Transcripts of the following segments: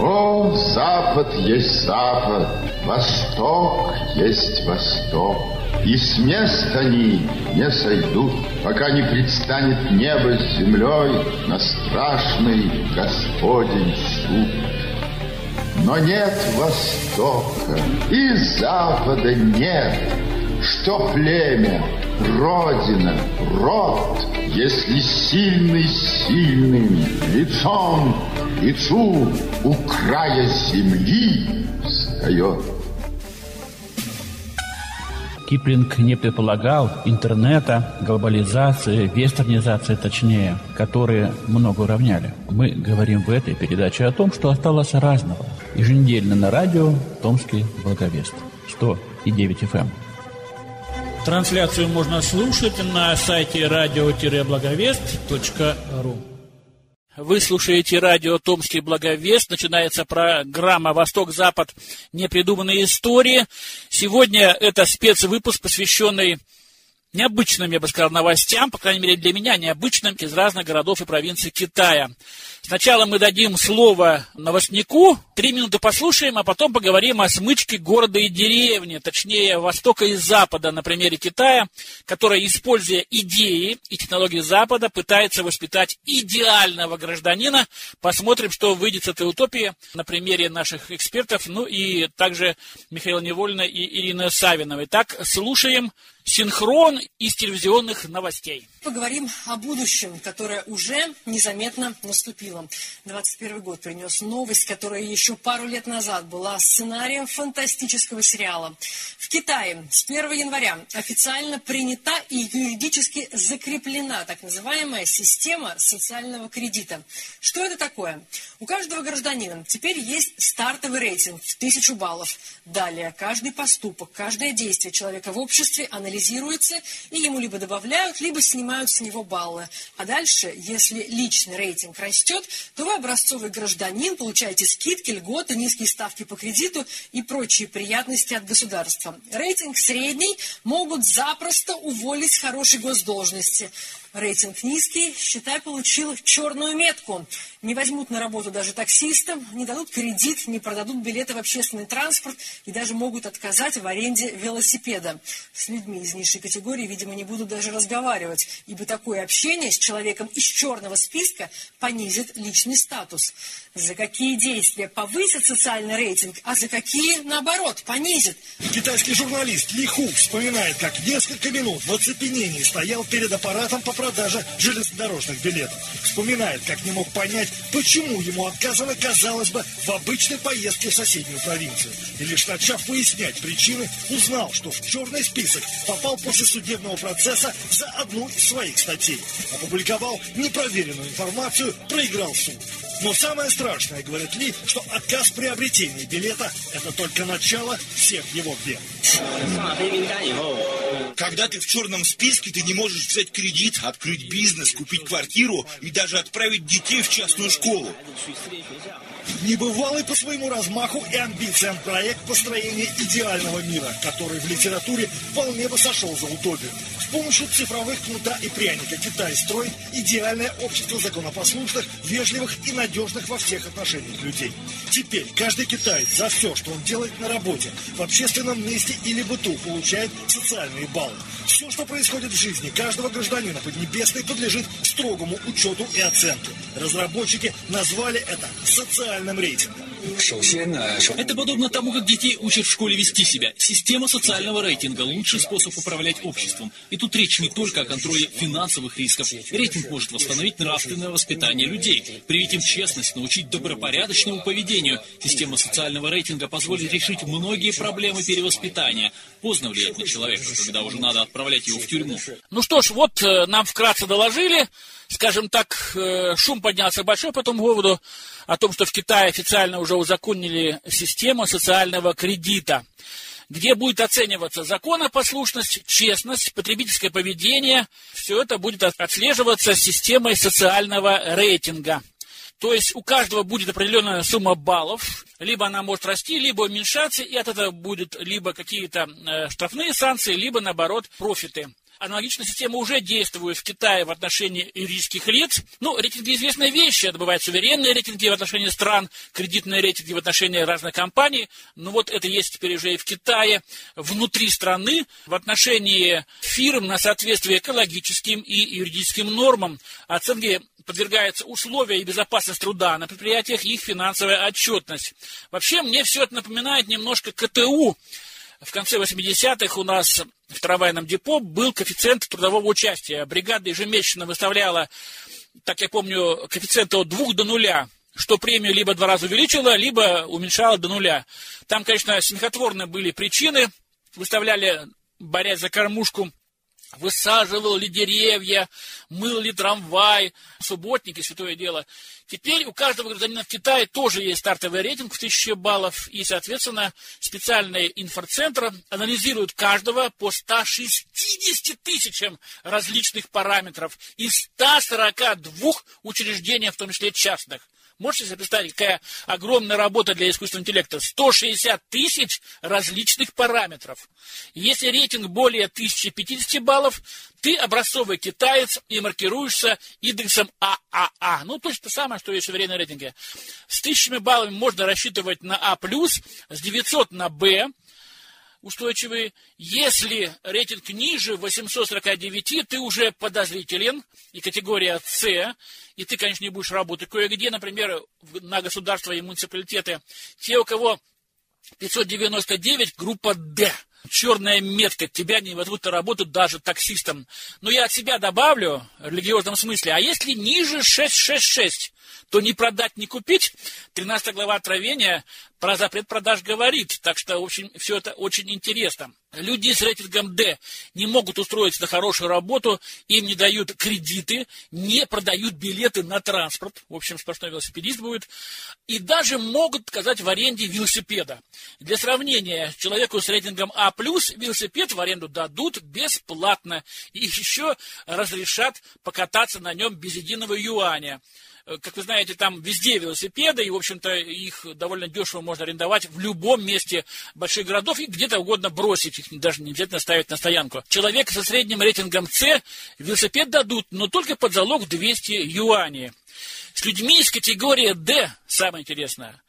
О, Запад есть Запад, Восток есть Восток. И с места они не сойдут, пока не предстанет небо с землей на страшный Господень суд. Но нет Востока и Запада нет, что племя, Родина, род, если сильный сильным лицом лицу у края земли встает. Киплинг не предполагал интернета, глобализации, вестернизации точнее, которые много уравняли. Мы говорим в этой передаче о том, что осталось разного. Еженедельно на радио «Томский благовест» 100,9 FM. Трансляцию можно слушать на сайте радио-благовест.ру. Вы слушаете радио «Томский благовест». Начинается программа «Восток-Запад. Непридуманные истории». Сегодня это спецвыпуск, посвященный необычным, я бы сказал, новостям, по крайней мере для меня, необычным из разных городов и провинций Китая. Сначала мы дадим слово новостнику, три минуты послушаем, а потом поговорим о смычке города и деревни, точнее, востока и запада на примере Китая, которая, используя идеи и технологии Запада, пытается воспитать идеального гражданина. Посмотрим, что выйдет с этой утопии на примере наших экспертов, ну и также Михаила Невольна и Ирины Савиновой. Так, слушаем синхрон из телевизионных новостей. Поговорим о будущем, которое уже незаметно наступило. 21 год принес новость, которая еще пару лет назад была сценарием фантастического сериала. В Китае с 1 января официально принята и юридически закреплена так называемая система социального кредита. Что это такое? У каждого гражданина теперь есть стартовый рейтинг в тысячу баллов. Далее каждый поступок, каждое действие человека в обществе анализируется, и ему либо добавляют, либо снимают с него баллы. А дальше, если личный рейтинг растет, то вы образцовый гражданин, получаете скидки, льготы, низкие ставки по кредиту и прочие приятности от государства. Рейтинг средний могут запросто уволить с хорошей госдолжности. Рейтинг низкий, считай, получил черную метку. Не возьмут на работу даже таксистам, не дадут кредит, не продадут билеты в общественный транспорт и даже могут отказать в аренде велосипеда. С людьми из низшей категории, видимо, не будут даже разговаривать, ибо такое общение с человеком из черного списка понизит личный статус. За какие действия повысит социальный рейтинг, а за какие, наоборот, понизит? Китайский журналист Ли Ху вспоминает, как несколько минут в оцепенении стоял перед аппаратом по продаже железнодорожных билетов. Вспоминает, как не мог понять, почему ему отказано, казалось бы, в обычной поездке в соседнюю провинцию. И лишь начав выяснять причины, узнал, что в черный список попал после судебного процесса за одну из своих статей. Опубликовал непроверенную информацию, проиграл суд. Но самое страшное, говорит Ли, что отказ в приобретении билета – это только начало всех его бед. Когда ты в черном списке, ты не можешь взять кредит, открыть бизнес, купить квартиру и даже отправить детей в частную школу. Небывалый по своему размаху и амбициям проект построения идеального мира, который в литературе вполне бы сошел за утопию. С помощью цифровых кнута и пряника Китай строит идеальное общество законопослушных, вежливых и надежных во всех отношениях людей. Теперь каждый китаец за все, что он делает на работе, в общественном месте или быту, получает социальные баллы. Все, что происходит в жизни каждого гражданина Поднебесной, подлежит строгому учету и оценке. Разработчики назвали это социальным рейтингом. Это подобно тому, как детей учат в школе вести себя. Система социального рейтинга – лучший способ управлять обществом. И тут речь не только о контроле финансовых рисков. Рейтинг может восстановить нравственное воспитание людей, привить им честность, научить добропорядочному поведению. Система социального рейтинга позволит решить многие проблемы перевоспитания. Поздно влиять на человека, когда уже надо отправлять его в тюрьму. Ну что ж, вот э, нам вкратце доложили, скажем так, э, шум поднялся большой по этому поводу, о том, что в Китае официально уже узаконили систему социального кредита, где будет оцениваться законопослушность, честность, потребительское поведение. Все это будет отслеживаться системой социального рейтинга. То есть у каждого будет определенная сумма баллов, либо она может расти, либо уменьшаться, и от этого будет либо какие-то э, штрафные санкции, либо наоборот профиты. Аналогичная система уже действует в Китае в отношении юридических лиц. Ну, рейтинги известная вещь. Это бывают суверенные рейтинги в отношении стран, кредитные рейтинги в отношении разных компаний. Но вот это есть теперь уже и в Китае, внутри страны, в отношении фирм на соответствие экологическим и юридическим нормам. Оценки подвергаются условия и безопасность труда на предприятиях и их финансовая отчетность. Вообще, мне все это напоминает немножко КТУ, в конце 80-х у нас в трамвайном депо был коэффициент трудового участия. Бригада ежемесячно выставляла, так я помню, коэффициент от 2 до нуля, что премию либо два раза увеличила, либо уменьшала до нуля. Там, конечно, смехотворные были причины. Выставляли, борясь за кормушку, высаживал ли деревья, мыл ли трамвай, субботники, святое дело. Теперь у каждого гражданина в Китае тоже есть стартовый рейтинг в 1000 баллов, и, соответственно, специальные инфоцентры анализируют каждого по 160 тысячам различных параметров из 142 учреждений, в том числе частных. Можете себе представить, какая огромная работа для искусственного интеллекта? 160 тысяч различных параметров. Если рейтинг более 1050 баллов, ты образцовый китаец и маркируешься индексом ААА. Ну, точно то самое, что и в рейтинге. С тысячами баллами можно рассчитывать на А+, с 900 на Б, устойчивые. Если рейтинг ниже 849, ты уже подозрителен, и категория С, и ты, конечно, не будешь работать кое-где, например, на государства и муниципалитеты. Те, у кого 599, группа Д. Черная метка, тебя не возьмут на работу даже таксистом. Но я от себя добавлю, в религиозном смысле, а если ниже 666, то не продать, не купить. 13 глава Откровения про запрет продаж говорит. Так что, общем, все это очень интересно. Люди с рейтингом D не могут устроиться на хорошую работу, им не дают кредиты, не продают билеты на транспорт. В общем, сплошной велосипедист будет. И даже могут отказать в аренде велосипеда. Для сравнения, человеку с рейтингом А+, велосипед в аренду дадут бесплатно. И еще разрешат покататься на нем без единого юаня. Э, как вы знаете, там везде велосипеды, и, в общем-то, их довольно дешево можно арендовать в любом месте больших городов и где-то угодно бросить, их даже не обязательно ставить на стоянку. Человек со средним рейтингом С велосипед дадут, но только под залог 200 юаней. С людьми из категории D, самое интересное,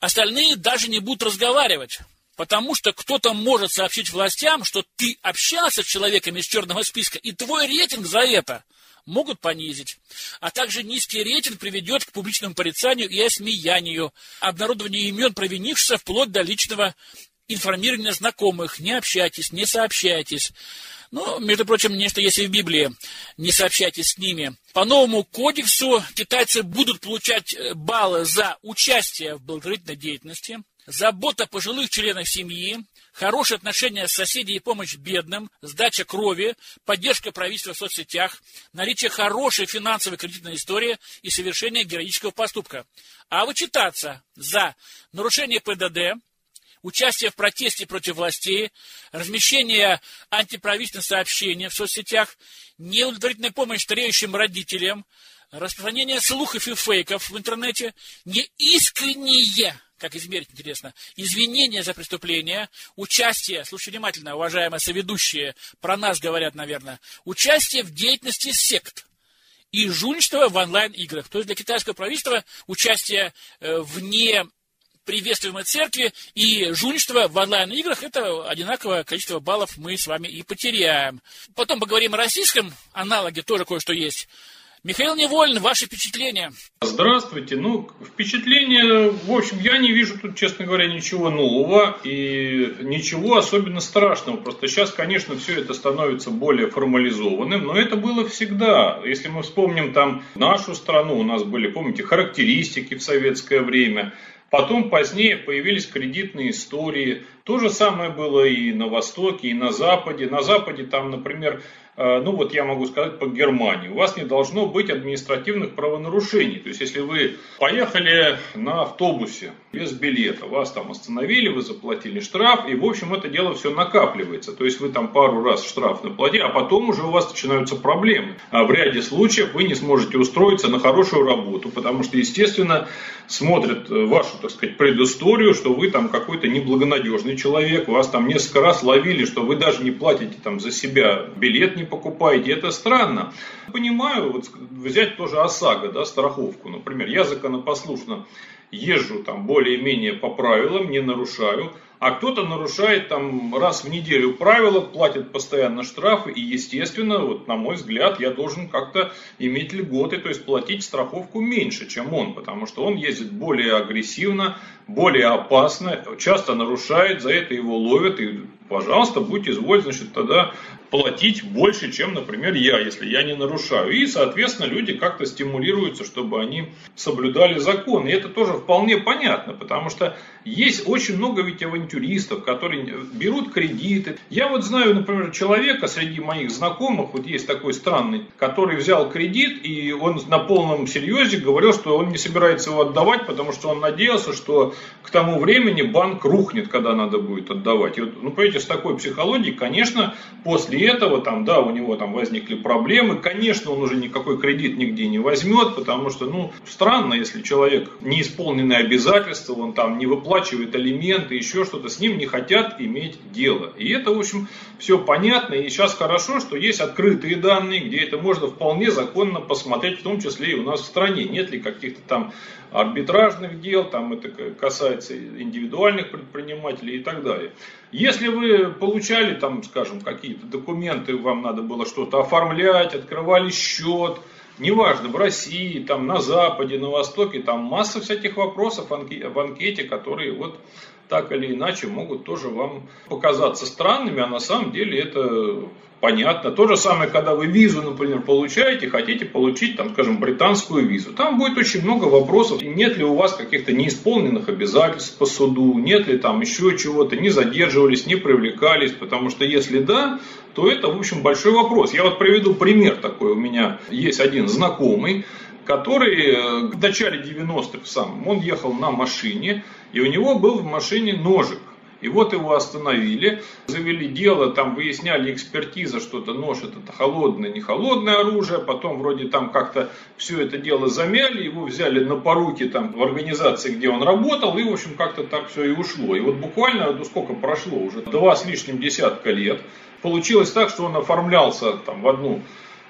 остальные даже не будут разговаривать. Потому что кто-то может сообщить властям, что ты общался с человеком из черного списка, и твой рейтинг за это могут понизить. А также низкий рейтинг приведет к публичному порицанию и осмеянию, обнародованию имен провинившихся вплоть до личного информирования знакомых. Не общайтесь, не сообщайтесь. Ну, между прочим, нечто есть и в Библии. Не сообщайтесь с ними. По новому кодексу китайцы будут получать э, баллы за участие в благотворительной деятельности, забота пожилых членах семьи, хорошие отношения с соседями и помощь бедным, сдача крови, поддержка правительства в соцсетях, наличие хорошей финансовой кредитной истории и совершение героического поступка. А вычитаться за нарушение ПДД, участие в протесте против властей, размещение антиправительственных сообщений в соцсетях, неудовлетворительная помощь стареющим родителям, распространение слухов и фейков в интернете, неискренние как измерить, интересно, извинения за преступление, участие, слушай внимательно, уважаемые соведущие, про нас говорят, наверное, участие в деятельности сект и жульничество в онлайн-играх. То есть для китайского правительства участие э, вне приветствуемой церкви и жульничество в онлайн-играх, это одинаковое количество баллов мы с вами и потеряем. Потом поговорим о российском аналоге, тоже кое-что есть. Михаил Невольн, ваши впечатления? Здравствуйте. Ну, впечатления, в общем, я не вижу тут, честно говоря, ничего нового и ничего особенно страшного. Просто сейчас, конечно, все это становится более формализованным, но это было всегда. Если мы вспомним там нашу страну, у нас были, помните, характеристики в советское время, Потом позднее появились кредитные истории. То же самое было и на Востоке, и на Западе. На Западе там, например, ну вот я могу сказать по Германии, у вас не должно быть административных правонарушений. То есть, если вы поехали на автобусе без билета, вас там остановили, вы заплатили штраф, и, в общем, это дело все накапливается. То есть, вы там пару раз штраф наплатили, а потом уже у вас начинаются проблемы. А в ряде случаев вы не сможете устроиться на хорошую работу, потому что, естественно, смотрят э, вашу, так сказать, предысторию, что вы там какой-то неблагонадежный человек, вас там несколько раз ловили, что вы даже не платите там за себя билет, не не покупаете. Это странно. Понимаю, вот взять тоже ОСАГО, да, страховку, например. Я законопослушно езжу там более-менее по правилам, не нарушаю а кто-то нарушает там раз в неделю правила, платит постоянно штрафы, и естественно, вот на мой взгляд, я должен как-то иметь льготы, то есть платить страховку меньше, чем он, потому что он ездит более агрессивно, более опасно, часто нарушает, за это его ловят, и, пожалуйста, будьте изволь, значит, тогда платить больше, чем, например, я, если я не нарушаю. И, соответственно, люди как-то стимулируются, чтобы они соблюдали закон. И это тоже вполне понятно, потому что есть очень много ведь авантюристов, которые берут кредиты. Я вот знаю, например, человека среди моих знакомых, вот есть такой странный, который взял кредит, и он на полном серьезе говорил, что он не собирается его отдавать, потому что он надеялся, что к тому времени банк рухнет, когда надо будет отдавать. И вот, ну, понимаете, с такой психологией, конечно, после этого, там, да, у него там возникли проблемы. Конечно, он уже никакой кредит нигде не возьмет, потому что, ну, странно, если человек неисполненные обязательства, он там не выплачивает алименты, еще что-то, с ним не хотят иметь дело. И это, в общем, все понятно. И сейчас хорошо, что есть открытые данные, где это можно вполне законно посмотреть, в том числе и у нас в стране. Нет ли каких-то там арбитражных дел, там это касается индивидуальных предпринимателей и так далее. Если вы получали там, скажем, какие-то документы, вам надо было что-то оформлять, открывали счет, неважно, в России, там, на Западе, на Востоке, там масса всяких вопросов в анкете, которые вот так или иначе могут тоже вам показаться странными, а на самом деле это понятно. То же самое, когда вы визу, например, получаете, хотите получить, там, скажем, британскую визу. Там будет очень много вопросов. Нет ли у вас каких-то неисполненных обязательств по суду, нет ли там еще чего-то, не задерживались, не привлекались, потому что если да, то это, в общем, большой вопрос. Я вот приведу пример такой. У меня есть один знакомый, который э, в начале 90-х сам, он ехал на машине, и у него был в машине ножик. И вот его остановили, завели дело, там выясняли экспертиза, что это нож, это холодное, не холодное оружие, потом вроде там как-то все это дело замяли, его взяли на поруки там в организации, где он работал, и в общем как-то так все и ушло. И вот буквально, ну сколько прошло, уже два с лишним десятка лет, получилось так, что он оформлялся там в одну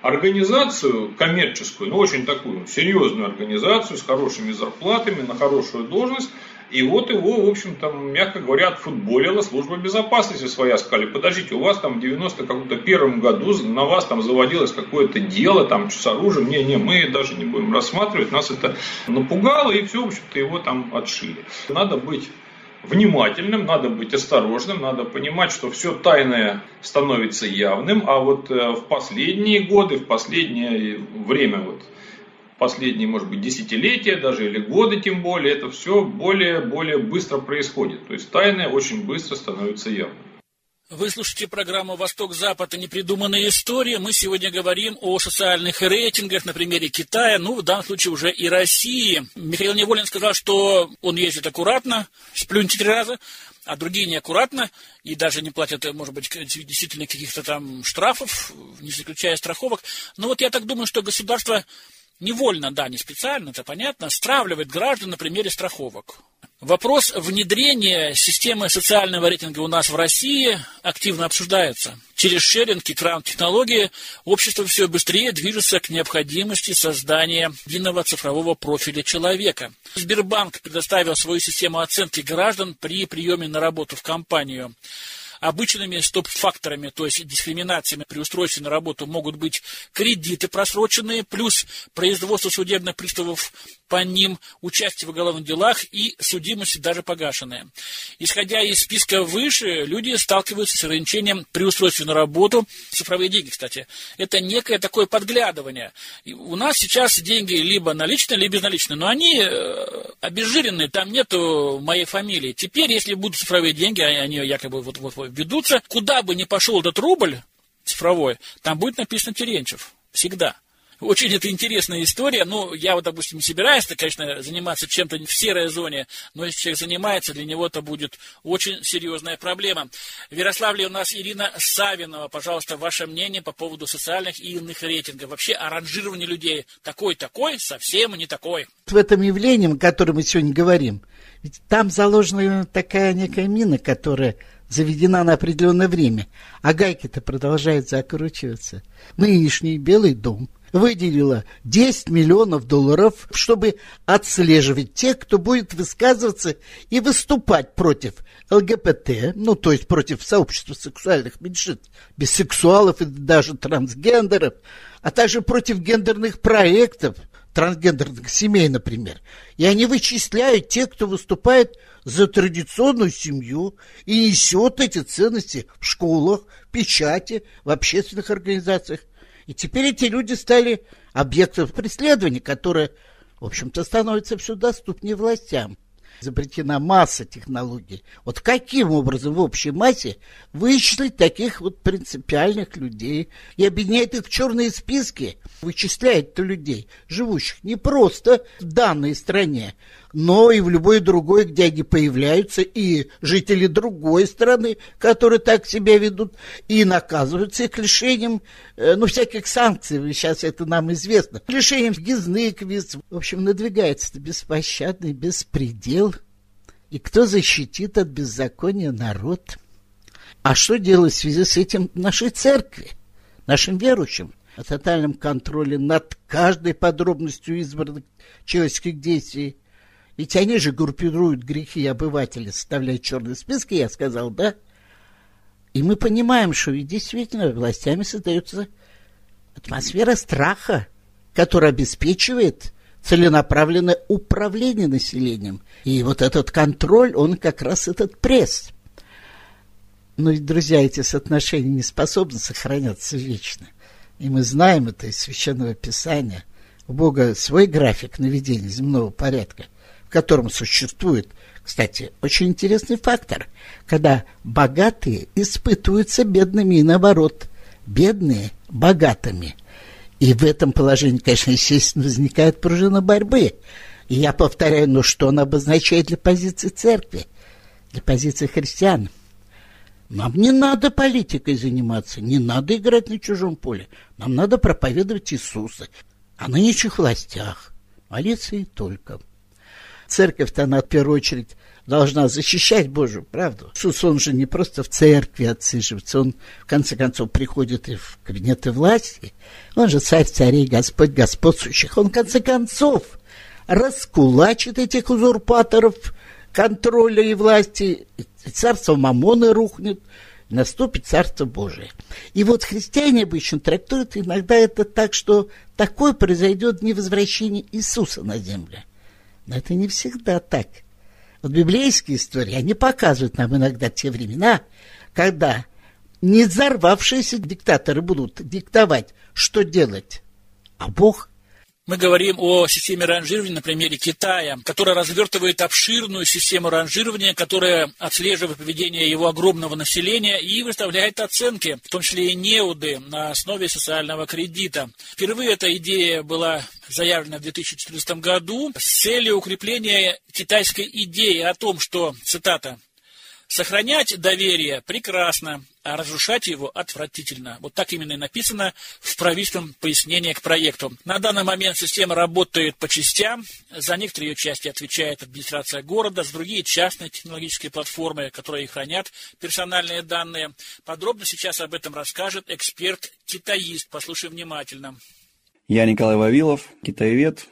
организацию коммерческую, ну очень такую серьезную организацию с хорошими зарплатами, на хорошую должность, и вот его, в общем, там, мягко говоря, отфутболила служба безопасности своя. Сказали, подождите, у вас там в 91 году на вас там заводилось какое-то дело там с оружием. Не-не, мы даже не будем рассматривать. Нас это напугало, и все, в общем-то, его там отшили. Надо быть внимательным, надо быть осторожным, надо понимать, что все тайное становится явным, а вот э, в последние годы, в последнее время вот последние, может быть, десятилетия даже или годы тем более, это все более-более быстро происходит. То есть тайное очень быстро становится явным. Вы слушаете программу «Восток-Запад» непридуманная история. Мы сегодня говорим о социальных рейтингах на примере Китая, ну, в данном случае уже и России. Михаил Неволин сказал, что он ездит аккуратно, сплюньте три раза, а другие неаккуратно и даже не платят, может быть, действительно каких-то там штрафов, не заключая страховок. Но вот я так думаю, что государство невольно, да, не специально, это понятно, стравливает граждан на примере страховок. Вопрос внедрения системы социального рейтинга у нас в России активно обсуждается. Через шеринг и краунд-технологии общество все быстрее движется к необходимости создания единого цифрового профиля человека. Сбербанк предоставил свою систему оценки граждан при приеме на работу в компанию. Обычными стоп-факторами, то есть дискриминациями при устройстве на работу могут быть кредиты просроченные, плюс производство судебных приставов по ним, участие в уголовных делах и судимости даже погашенные. Исходя из списка выше, люди сталкиваются с ограничением при устройстве на работу. Цифровые деньги, кстати, это некое такое подглядывание. У нас сейчас деньги либо наличные, либо безналичные, но они э, обезжиренные, там нету моей фамилии. Теперь, если будут цифровые деньги, а они якобы вот, вот, вот ведутся, куда бы ни пошел этот рубль цифровой, там будет написано Теренчев. Всегда. Очень это интересная история. Ну, я вот, допустим, собираюсь, конечно, заниматься чем-то в серой зоне, но если человек занимается, для него это будет очень серьезная проблема. В Ярославле у нас Ирина Савинова. Пожалуйста, ваше мнение по поводу социальных и иных рейтингов. Вообще, оранжирование людей такой-такой, совсем не такой. В этом явлении, о котором мы сегодня говорим, ведь там заложена такая некая мина, которая заведена на определенное время, а гайки-то продолжают закручиваться. Нынешний Белый дом выделила 10 миллионов долларов, чтобы отслеживать тех, кто будет высказываться и выступать против ЛГБТ, ну, то есть против сообщества сексуальных меньшинств, бисексуалов и даже трансгендеров, а также против гендерных проектов, трансгендерных семей, например. И они вычисляют тех, кто выступает за традиционную семью и несет эти ценности в школах, печати, в общественных организациях. И теперь эти люди стали объектом преследования, которое, в общем-то, становится все доступнее властям изобретена масса технологий. Вот каким образом в общей массе вычислить таких вот принципиальных людей и объединять их в черные списки, вычисляет людей, живущих не просто в данной стране, но и в любой другой, где они появляются, и жители другой страны, которые так себя ведут, и наказываются их лишением, э, ну, всяких санкций, сейчас это нам известно, лишением гизных виз. В общем, надвигается беспощадный беспредел. И кто защитит от беззакония народ? А что делать в связи с этим нашей церкви, нашим верующим? О тотальном контроле над каждой подробностью избранных человеческих действий – ведь они же группируют грехи обывателей, составляют черные списки, я сказал, да? И мы понимаем, что ведь действительно властями создается атмосфера страха, которая обеспечивает целенаправленное управление населением. И вот этот контроль, он как раз этот пресс. Но ведь, друзья, эти соотношения не способны сохраняться вечно. И мы знаем это из Священного Писания. У Бога свой график наведения земного порядка котором существует, кстати, очень интересный фактор, когда богатые испытываются бедными и наоборот, бедные богатыми. И в этом положении, конечно, естественно, возникает пружина борьбы. И я повторяю, ну что он обозначает для позиции церкви, для позиции христиан? Нам не надо политикой заниматься, не надо играть на чужом поле. Нам надо проповедовать Иисуса о нынешних властях, молиться и только. Церковь-то она в первую очередь должна защищать Божью правду. Иисус, он же не просто в церкви отсиживается, он в конце концов приходит и в кабинеты власти. Он же царь царей, Господь господствующих. Он в конце концов раскулачит этих узурпаторов контроля и власти. И царство Мамоны рухнет, наступит Царство Божие. И вот христиане обычно трактуют иногда это так, что такое произойдет не возвращение Иисуса на землю, но это не всегда так. Вот библейские истории, они показывают нам иногда те времена, когда не взорвавшиеся диктаторы будут диктовать, что делать, а Бог мы говорим о системе ранжирования на примере Китая, которая развертывает обширную систему ранжирования, которая отслеживает поведение его огромного населения и выставляет оценки, в том числе и неуды, на основе социального кредита. Впервые эта идея была заявлена в 2014 году с целью укрепления китайской идеи о том, что, цитата, Сохранять доверие прекрасно, а разрушать его отвратительно. Вот так именно и написано в правительственном пояснении к проекту. На данный момент система работает по частям. За некоторые ее части отвечает администрация города, за другие частные технологические платформы, которые хранят персональные данные. Подробно сейчас об этом расскажет эксперт-китаист. Послушай внимательно. Я Николай Вавилов, китаевед.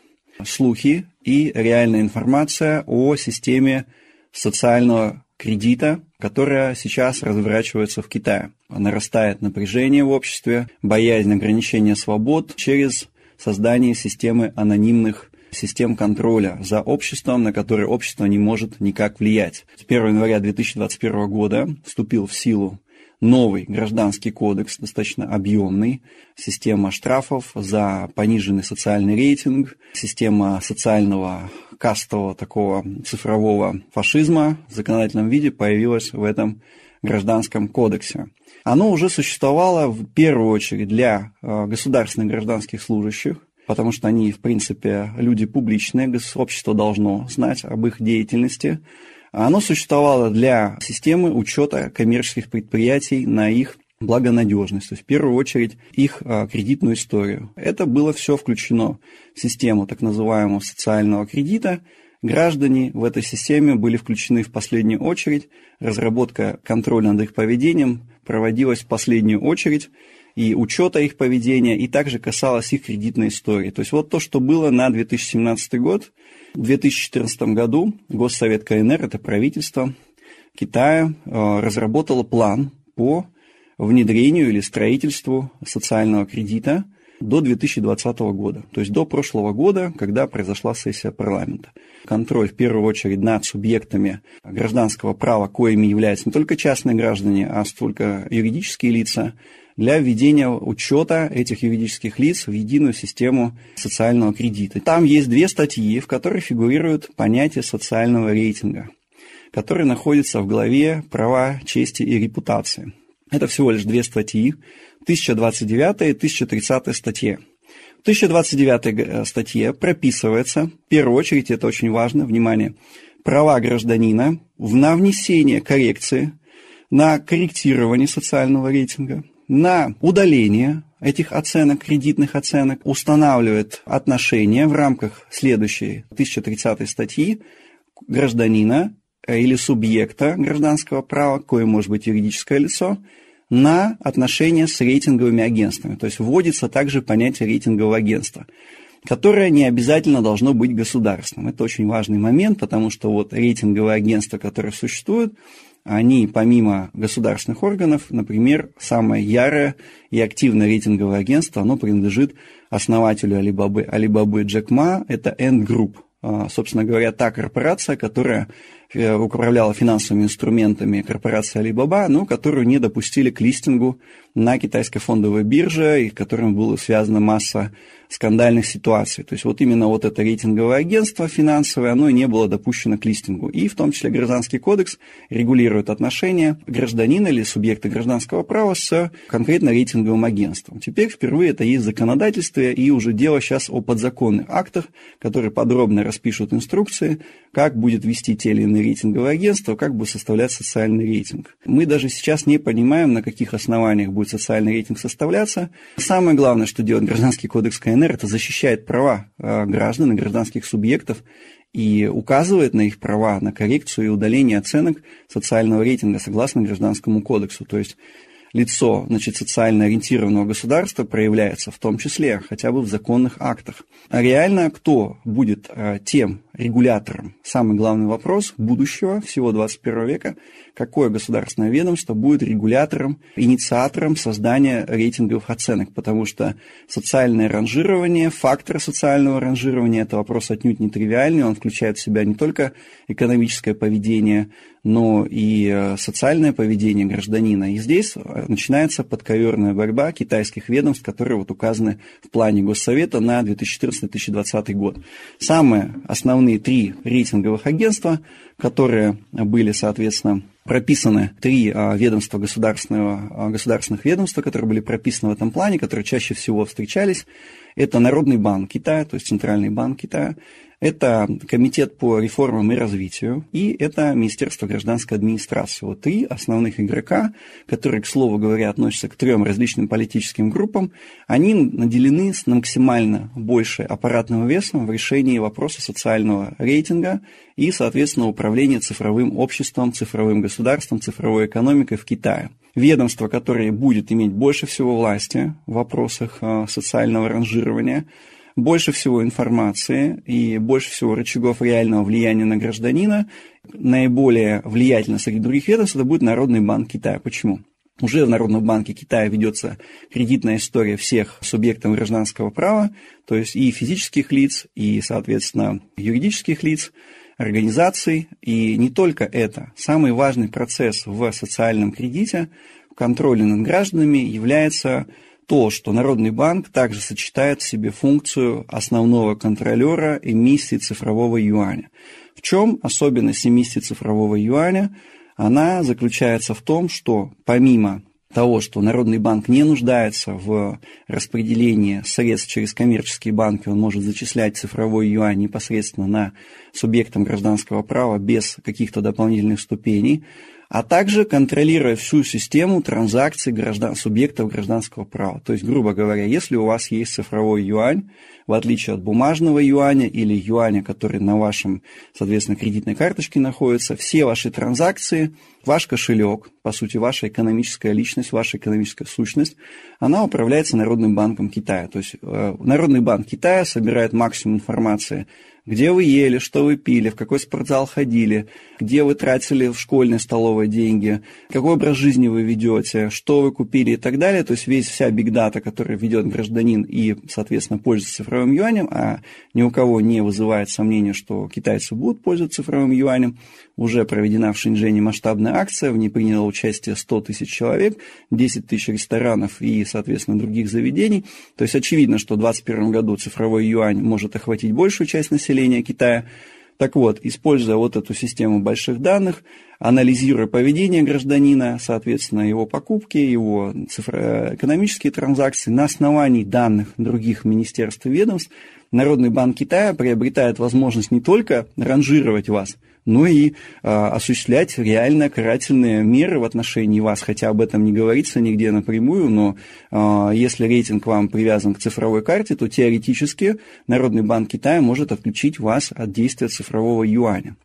Слухи и реальная информация о системе социального кредита, которая сейчас разворачивается в Китае. Нарастает напряжение в обществе, боязнь ограничения свобод через создание системы анонимных систем контроля за обществом, на которое общество не может никак влиять. С 1 января 2021 года вступил в силу новый гражданский кодекс, достаточно объемный, система штрафов за пониженный социальный рейтинг, система социального кастового такого цифрового фашизма в законодательном виде появилась в этом гражданском кодексе. Оно уже существовало в первую очередь для э, государственных гражданских служащих, потому что они, в принципе, люди публичные, общество должно знать об их деятельности. Оно существовало для системы учета коммерческих предприятий на их благонадежность, то есть в первую очередь их а, кредитную историю. Это было все включено в систему так называемого социального кредита, Граждане в этой системе были включены в последнюю очередь, разработка контроля над их поведением проводилась в последнюю очередь, и учета их поведения, и также касалась их кредитной истории. То есть вот то, что было на 2017 год. В 2014 году Госсовет КНР, это правительство Китая, э, разработало план по внедрению или строительству социального кредита до 2020 года, то есть до прошлого года, когда произошла сессия парламента. Контроль в первую очередь над субъектами гражданского права, коими являются не только частные граждане, а только юридические лица, для введения учета этих юридических лиц в единую систему социального кредита. Там есть две статьи, в которых фигурирует понятие социального рейтинга, который находится в главе «Права, чести и репутации». Это всего лишь две статьи, 1029 и 1030 статьи. В 1029 э, статье прописывается, в первую очередь, это очень важно, внимание, права гражданина на внесение коррекции, на корректирование социального рейтинга, на удаление этих оценок, кредитных оценок, устанавливает отношения в рамках следующей 1030 статьи гражданина или субъекта гражданского права, кое может быть юридическое лицо, на отношения с рейтинговыми агентствами. То есть вводится также понятие рейтингового агентства, которое не обязательно должно быть государственным. Это очень важный момент, потому что вот рейтинговые агентства, которые существуют, они, помимо государственных органов, например, самое ярое и активное рейтинговое агентство, оно принадлежит основателю Алибабы, Алибабы Джек Ма, это Ant Group. А, собственно говоря, та корпорация, которая Э, управляла финансовыми инструментами корпорация Alibaba, но которую не допустили к листингу на китайской фондовой бирже, и с которым была связана масса скандальных ситуаций. То есть вот именно вот это рейтинговое агентство финансовое, оно и не было допущено к листингу. И в том числе Гражданский кодекс регулирует отношения гражданина или субъекта гражданского права с конкретно рейтинговым агентством. Теперь впервые это есть законодательстве, и уже дело сейчас о подзаконных актах, которые подробно распишут инструкции, как будет вести те или иные рейтинговые агентства, как будет составлять социальный рейтинг. Мы даже сейчас не понимаем, на каких основаниях будет социальный рейтинг составляться. Самое главное, что делает Гражданский кодекс КНР, это защищает права э, граждан и гражданских субъектов и указывает на их права на коррекцию и удаление оценок социального рейтинга согласно Гражданскому кодексу. То есть лицо значит, социально ориентированного государства проявляется в том числе хотя бы в законных актах. А реально кто будет а, тем регулятором? Самый главный вопрос будущего всего 21 века – какое государственное ведомство будет регулятором, инициатором создания рейтинговых оценок, потому что социальное ранжирование, фактор социального ранжирования – это вопрос отнюдь не тривиальный, он включает в себя не только экономическое поведение, но и э, социальное поведение гражданина. И здесь начинается подковерная борьба китайских ведомств, которые вот указаны в плане Госсовета на 2014-2020 год. Самые основные три рейтинговых агентства, которые были, соответственно, прописаны три а, ведомства государственного, а, государственных ведомства, которые были прописаны в этом плане, которые чаще всего встречались. Это Народный банк Китая, то есть Центральный банк Китая, это Комитет по реформам и развитию, и это Министерство гражданской администрации. Вот три основных игрока, которые, к слову говоря, относятся к трем различным политическим группам, они наделены с максимально большей аппаратным весом в решении вопроса социального рейтинга и, соответственно, управления цифровым обществом, цифровым государством, цифровой экономикой в Китае ведомство, которое будет иметь больше всего власти в вопросах а, социального ранжирования, больше всего информации и больше всего рычагов реального влияния на гражданина, наиболее влиятельно среди других ведомств, это будет Народный банк Китая. Почему? Уже в Народном банке Китая ведется кредитная история всех субъектов гражданского права, то есть и физических лиц, и, соответственно, юридических лиц, организаций. И не только это. Самый важный процесс в социальном кредите, в контроле над гражданами является то, что Народный банк также сочетает в себе функцию основного контролера эмиссии цифрового юаня. В чем особенность эмиссии цифрового юаня? Она заключается в том, что помимо того, что Народный банк не нуждается в распределении средств через коммерческие банки, он может зачислять цифровой юань непосредственно на субъектам гражданского права без каких-то дополнительных ступеней, а также контролируя всю систему транзакций граждан, субъектов гражданского права. То есть, грубо говоря, если у вас есть цифровой юань, в отличие от бумажного юаня или юаня, который на вашем, соответственно, кредитной карточке находится, все ваши транзакции, ваш кошелек, по сути, ваша экономическая личность, ваша экономическая сущность, она управляется Народным банком Китая. То есть э, Народный банк Китая собирает максимум информации где вы ели, что вы пили, в какой спортзал ходили, где вы тратили в школьной столовой деньги, какой образ жизни вы ведете, что вы купили и так далее. То есть весь вся бигдата, которую ведет гражданин и, соответственно, пользуется цифровым юанем, а ни у кого не вызывает сомнения, что китайцы будут пользоваться цифровым юанем, уже проведена в Шэньчжэне масштабная акция, в ней приняло участие 100 тысяч человек, 10 тысяч ресторанов и, соответственно, других заведений. То есть очевидно, что в 2021 году цифровой юань может охватить большую часть населения, Китая. Так вот, используя вот эту систему больших данных, анализируя поведение гражданина, соответственно, его покупки, его цифро- экономические транзакции, на основании данных других министерств и ведомств, Народный банк Китая приобретает возможность не только ранжировать вас – ну и э, осуществлять реально карательные меры в отношении вас, хотя об этом не говорится нигде напрямую, но э, если рейтинг вам привязан к цифровой карте, то теоретически Народный банк Китая может отключить вас от действия цифрового юаня.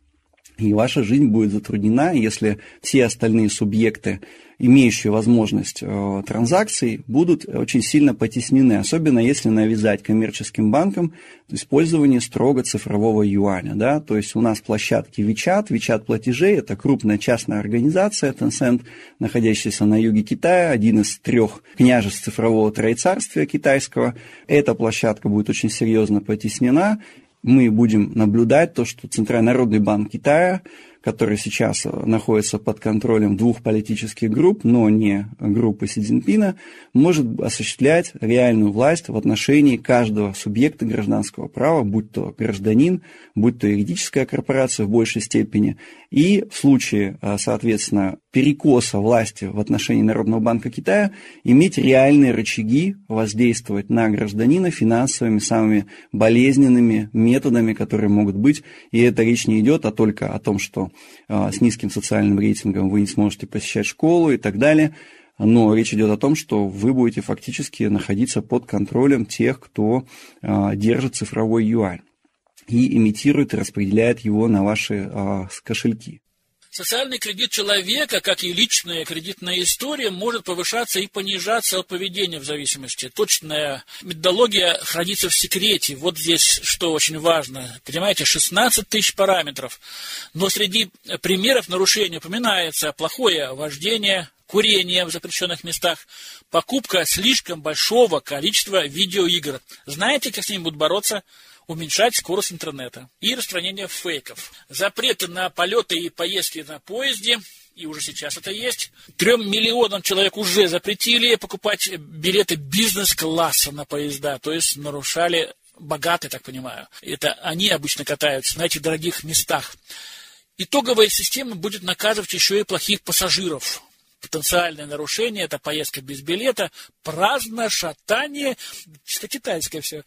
И ваша жизнь будет затруднена, если все остальные субъекты имеющие возможность э, транзакций, будут очень сильно потеснены, особенно если навязать коммерческим банкам использование строго цифрового юаня. Да? То есть у нас площадки WeChat, WeChat платежей, это крупная частная организация Tencent, находящаяся на юге Китая, один из трех княжеств цифрового троецарствия китайского. Эта площадка будет очень серьезно потеснена, мы будем наблюдать то, что Центральный народный банк Китая который сейчас находится под контролем двух политических групп, но не группы Си Цзиньпина, может осуществлять реальную власть в отношении каждого субъекта гражданского права, будь то гражданин, будь то юридическая корпорация в большей степени. И в случае, э, соответственно, перекоса власти в отношении Народного банка Китая иметь реальные рычаги воздействовать на гражданина финансовыми, самыми болезненными методами, которые могут быть. И это речь не идет а только о том, что а, с низким социальным рейтингом вы не сможете посещать школу и так далее. Но речь идет о том, что вы будете фактически находиться под контролем тех, кто а, держит цифровой юань и имитирует и распределяет его на ваши а, кошельки. Социальный кредит человека, как и личная кредитная история, может повышаться и понижаться от поведения в зависимости. Точная методология хранится в секрете. Вот здесь что очень важно. Понимаете, 16 тысяч параметров. Но среди примеров нарушения упоминается плохое вождение, курение в запрещенных местах, покупка слишком большого количества видеоигр. Знаете, как с ними будут бороться? Уменьшать скорость интернета и распространение фейков. Запреты на полеты и поездки на поезде и уже сейчас это есть. Трем миллионам человек уже запретили покупать билеты бизнес-класса на поезда, то есть нарушали богатые, так понимаю. Это они обычно катаются на этих дорогих местах. Итоговая система будет наказывать еще и плохих пассажиров потенциальное нарушение, это поездка без билета, праздное шатание, чисто китайское все,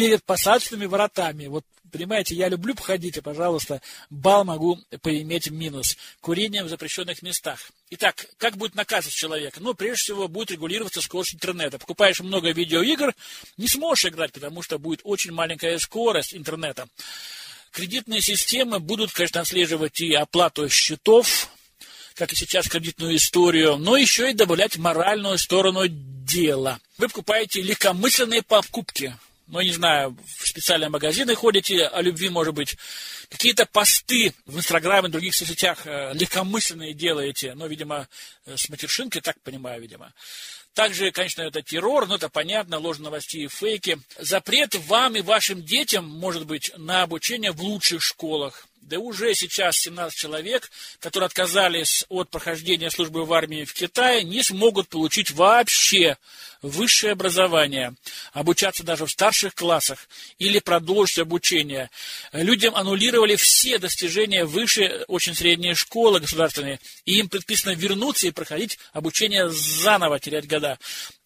перед посадочными воротами. Вот, понимаете, я люблю походить, и, пожалуйста, бал могу поиметь минус. Курение в запрещенных местах. Итак, как будет наказывать человека? Ну, прежде всего, будет регулироваться скорость интернета. Покупаешь много видеоигр, не сможешь играть, потому что будет очень маленькая скорость интернета. Кредитные системы будут, конечно, отслеживать и оплату счетов, как и сейчас кредитную историю, но еще и добавлять моральную сторону дела. Вы покупаете легкомысленные покупки. Ну, не знаю, в специальные магазины ходите, о любви, может быть, какие-то посты в Инстаграме, в других соцсетях э, легкомысленные делаете, ну, видимо, э, с матершинкой, так понимаю, видимо. Также, конечно, это террор, но это понятно, ложные новости и фейки. Запрет вам и вашим детям, может быть, на обучение в лучших школах. Да уже сейчас 17 человек, которые отказались от прохождения службы в армии в Китае, не смогут получить вообще высшее образование, обучаться даже в старших классах или продолжить обучение. Людям аннулировали все достижения выше очень средней школы государственные, и им предписано вернуться и проходить обучение заново, терять года.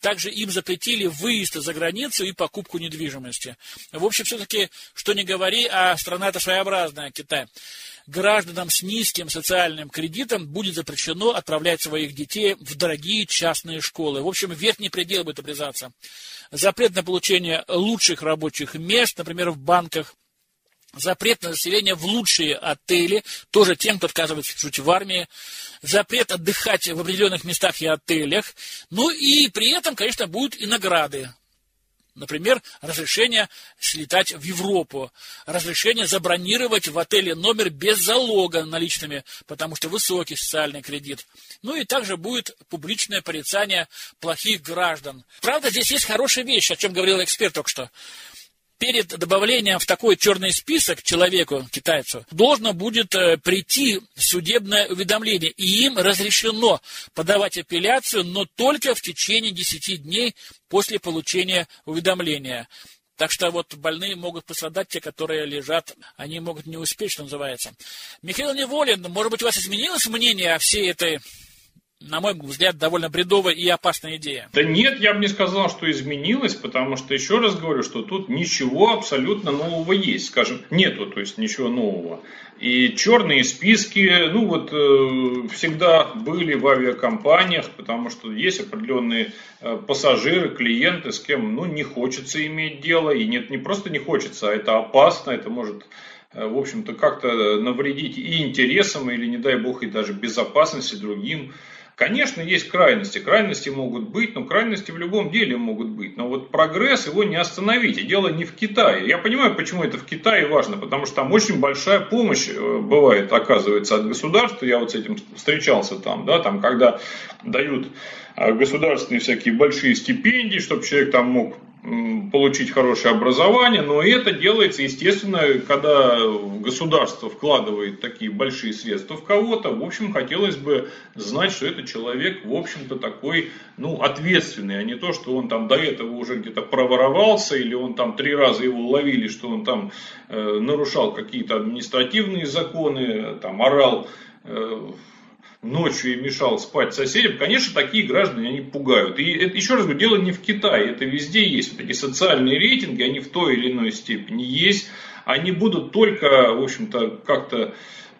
Также им запретили выезд за границу и покупку недвижимости. В общем, все-таки, что не говори, а страна это своеобразная, Китай. гражданам с низким социальным кредитом будет запрещено отправлять своих детей в дорогие частные школы. В общем, верхний предел будет обрезаться. Запрет на получение лучших рабочих мест, например, в банках, запрет на заселение в лучшие отели, тоже тем, кто отказывается служить в армии, запрет отдыхать в определенных местах и отелях, ну и при этом, конечно, будут и награды. Например, разрешение слетать в Европу, разрешение забронировать в отеле номер без залога наличными, потому что высокий социальный кредит. Ну и также будет публичное порицание плохих граждан. Правда, здесь есть хорошая вещь, о чем говорил эксперт только что перед добавлением в такой черный список человеку, китайцу, должно будет э, прийти судебное уведомление, и им разрешено подавать апелляцию, но только в течение 10 дней после получения уведомления. Так что вот больные могут пострадать, те, которые лежат, они могут не успеть, что называется. Михаил Неволин, может быть, у вас изменилось мнение о всей этой на мой взгляд, довольно бредовая и опасная идея. Да нет, я бы не сказал, что изменилось, потому что, еще раз говорю, что тут ничего абсолютно нового есть. Скажем, нету, то есть ничего нового. И черные списки, ну вот, э, всегда были в авиакомпаниях, потому что есть определенные э, пассажиры, клиенты, с кем, ну, не хочется иметь дело. И нет, не просто не хочется, а это опасно, это может э, в общем-то, как-то навредить и интересам, или, не дай бог, и даже безопасности другим Конечно, есть крайности. Крайности могут быть, но крайности в любом деле могут быть. Но вот прогресс его не остановить. И дело не в Китае. Я понимаю, почему это в Китае важно. Потому что там очень большая помощь э, бывает, оказывается, от государства. Я вот с этим встречался там. Да, там когда дают э, государственные всякие большие стипендии, чтобы человек там мог получить хорошее образование, но это делается, естественно, когда государство вкладывает такие большие средства в кого-то, в общем, хотелось бы знать, что это человек, в общем-то, такой, ну, ответственный, а не то, что он там до этого уже где-то проворовался, или он там три раза его ловили, что он там э, нарушал какие-то административные законы, там, орал э, ночью и мешал спать соседям, конечно, такие граждане, они пугают. И это, еще раз говорю, дело не в Китае, это везде есть. Вот эти социальные рейтинги, они в той или иной степени есть. Они будут только, в общем-то, как-то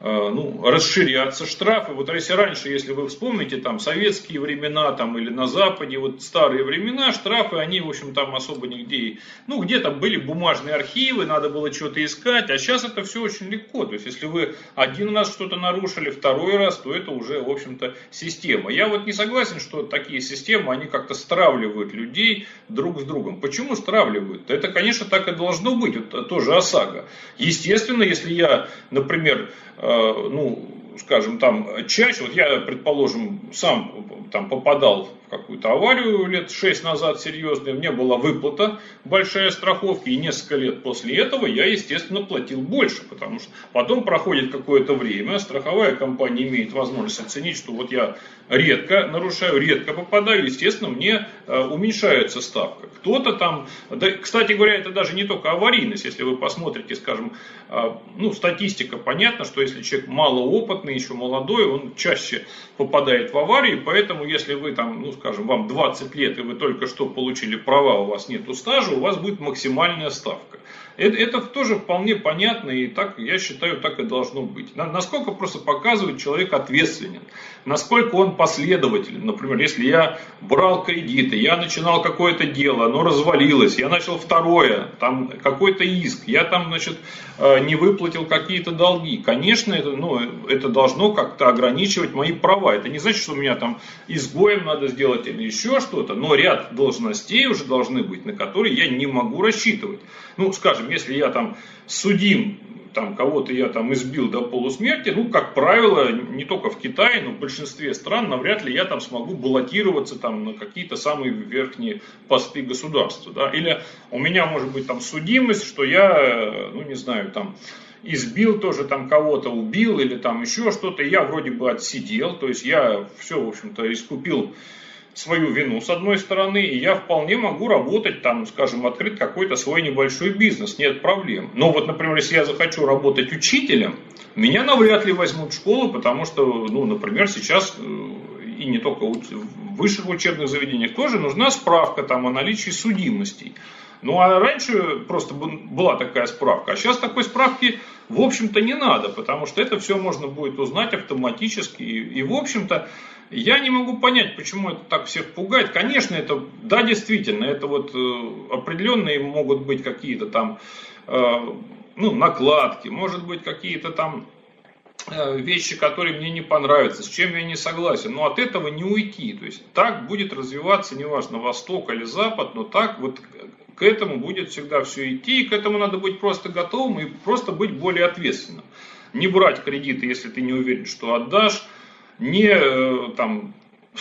ну, расширяться штрафы. Вот если раньше, если вы вспомните, там, советские времена, там, или на Западе, вот старые времена, штрафы, они, в общем, там особо нигде, ну, где-то были бумажные архивы, надо было что-то искать, а сейчас это все очень легко. То есть, если вы один раз что-то нарушили, второй раз, то это уже, в общем-то, система. Я вот не согласен, что такие системы, они как-то стравливают людей друг с другом. Почему стравливают? Это, конечно, так и должно быть, это тоже ОСАГО. Естественно, если я, например, э, Э, ну, скажем, там чаще, вот я, предположим, сам там попадал какую-то аварию лет 6 назад серьезную, мне была выплата большая страховки, и несколько лет после этого я, естественно, платил больше, потому что потом проходит какое-то время, страховая компания имеет возможность оценить, что вот я редко нарушаю, редко попадаю, естественно, мне э, уменьшается ставка. Кто-то там, да, кстати говоря, это даже не только аварийность, если вы посмотрите, скажем, э, ну, статистика, понятно, что если человек малоопытный, еще молодой, он чаще попадает в аварии, поэтому если вы там, ну, скажем, вам 20 лет, и вы только что получили права, у вас нет стажа, у вас будет максимальная ставка. Это, это тоже вполне понятно, и так, я считаю, так и должно быть. Насколько просто показывает человек ответственен, насколько он последователен. Например, если я брал кредиты, я начинал какое-то дело, оно развалилось, я начал второе, там какой-то иск, я там, значит, э, не выплатил какие-то долги. Конечно, это, ну, это должно как-то ограничивать мои права. Это не значит, что у меня там изгоем надо сделать или еще что-то, но ряд должностей уже должны быть, на которые я не могу рассчитывать. Ну, скажем, если я там судим, там кого-то я там избил до полусмерти, ну, как правило, не только в Китае, но в большинстве стран навряд ли я там смогу баллотироваться там на какие-то самые верхние посты государства, да, или у меня может быть там судимость, что я, ну, не знаю, там, избил тоже там кого-то, убил или там еще что-то, я вроде бы отсидел, то есть я все, в общем-то, искупил свою вину с одной стороны, и я вполне могу работать там, скажем, открыть какой-то свой небольшой бизнес, нет проблем. Но вот, например, если я захочу работать учителем, меня навряд ли возьмут в школу, потому что, ну, например, сейчас э, и не только в высших учебных заведениях тоже нужна справка там о наличии судимостей. Ну, а раньше просто была такая справка. А сейчас такой справки, в общем-то, не надо, потому что это все можно будет узнать автоматически. И, и в общем-то, я не могу понять, почему это так всех пугает. Конечно, это, да, действительно, это вот э, определенные могут быть какие-то там, э, ну, накладки, может быть, какие-то там Э, вещи, которые мне не понравятся, с чем я не согласен. Но от этого не уйти. То есть так будет развиваться, неважно, Восток или Запад, но так вот к этому будет всегда все идти, и к этому надо быть просто готовым и просто быть более ответственным. Не брать кредиты, если ты не уверен, что отдашь, не э, там,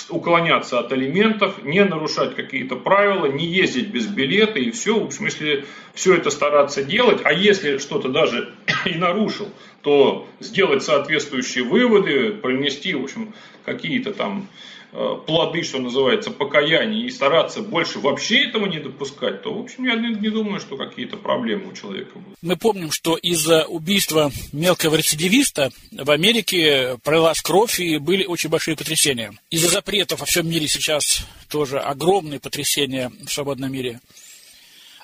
уклоняться от алиментов, не нарушать какие-то правила, не ездить без билета и все. В общем, если все это стараться делать, а если что-то даже и нарушил, то сделать соответствующие выводы, принести, в общем, какие-то там Э, плоды, что называется, покаяния и стараться больше вообще этого не допускать, то, в общем, я не, думаю, что какие-то проблемы у человека будут. Мы помним, что из-за убийства мелкого рецидивиста в Америке пролилась кровь и были очень большие потрясения. Из-за запретов во всем мире сейчас тоже огромные потрясения в свободном мире.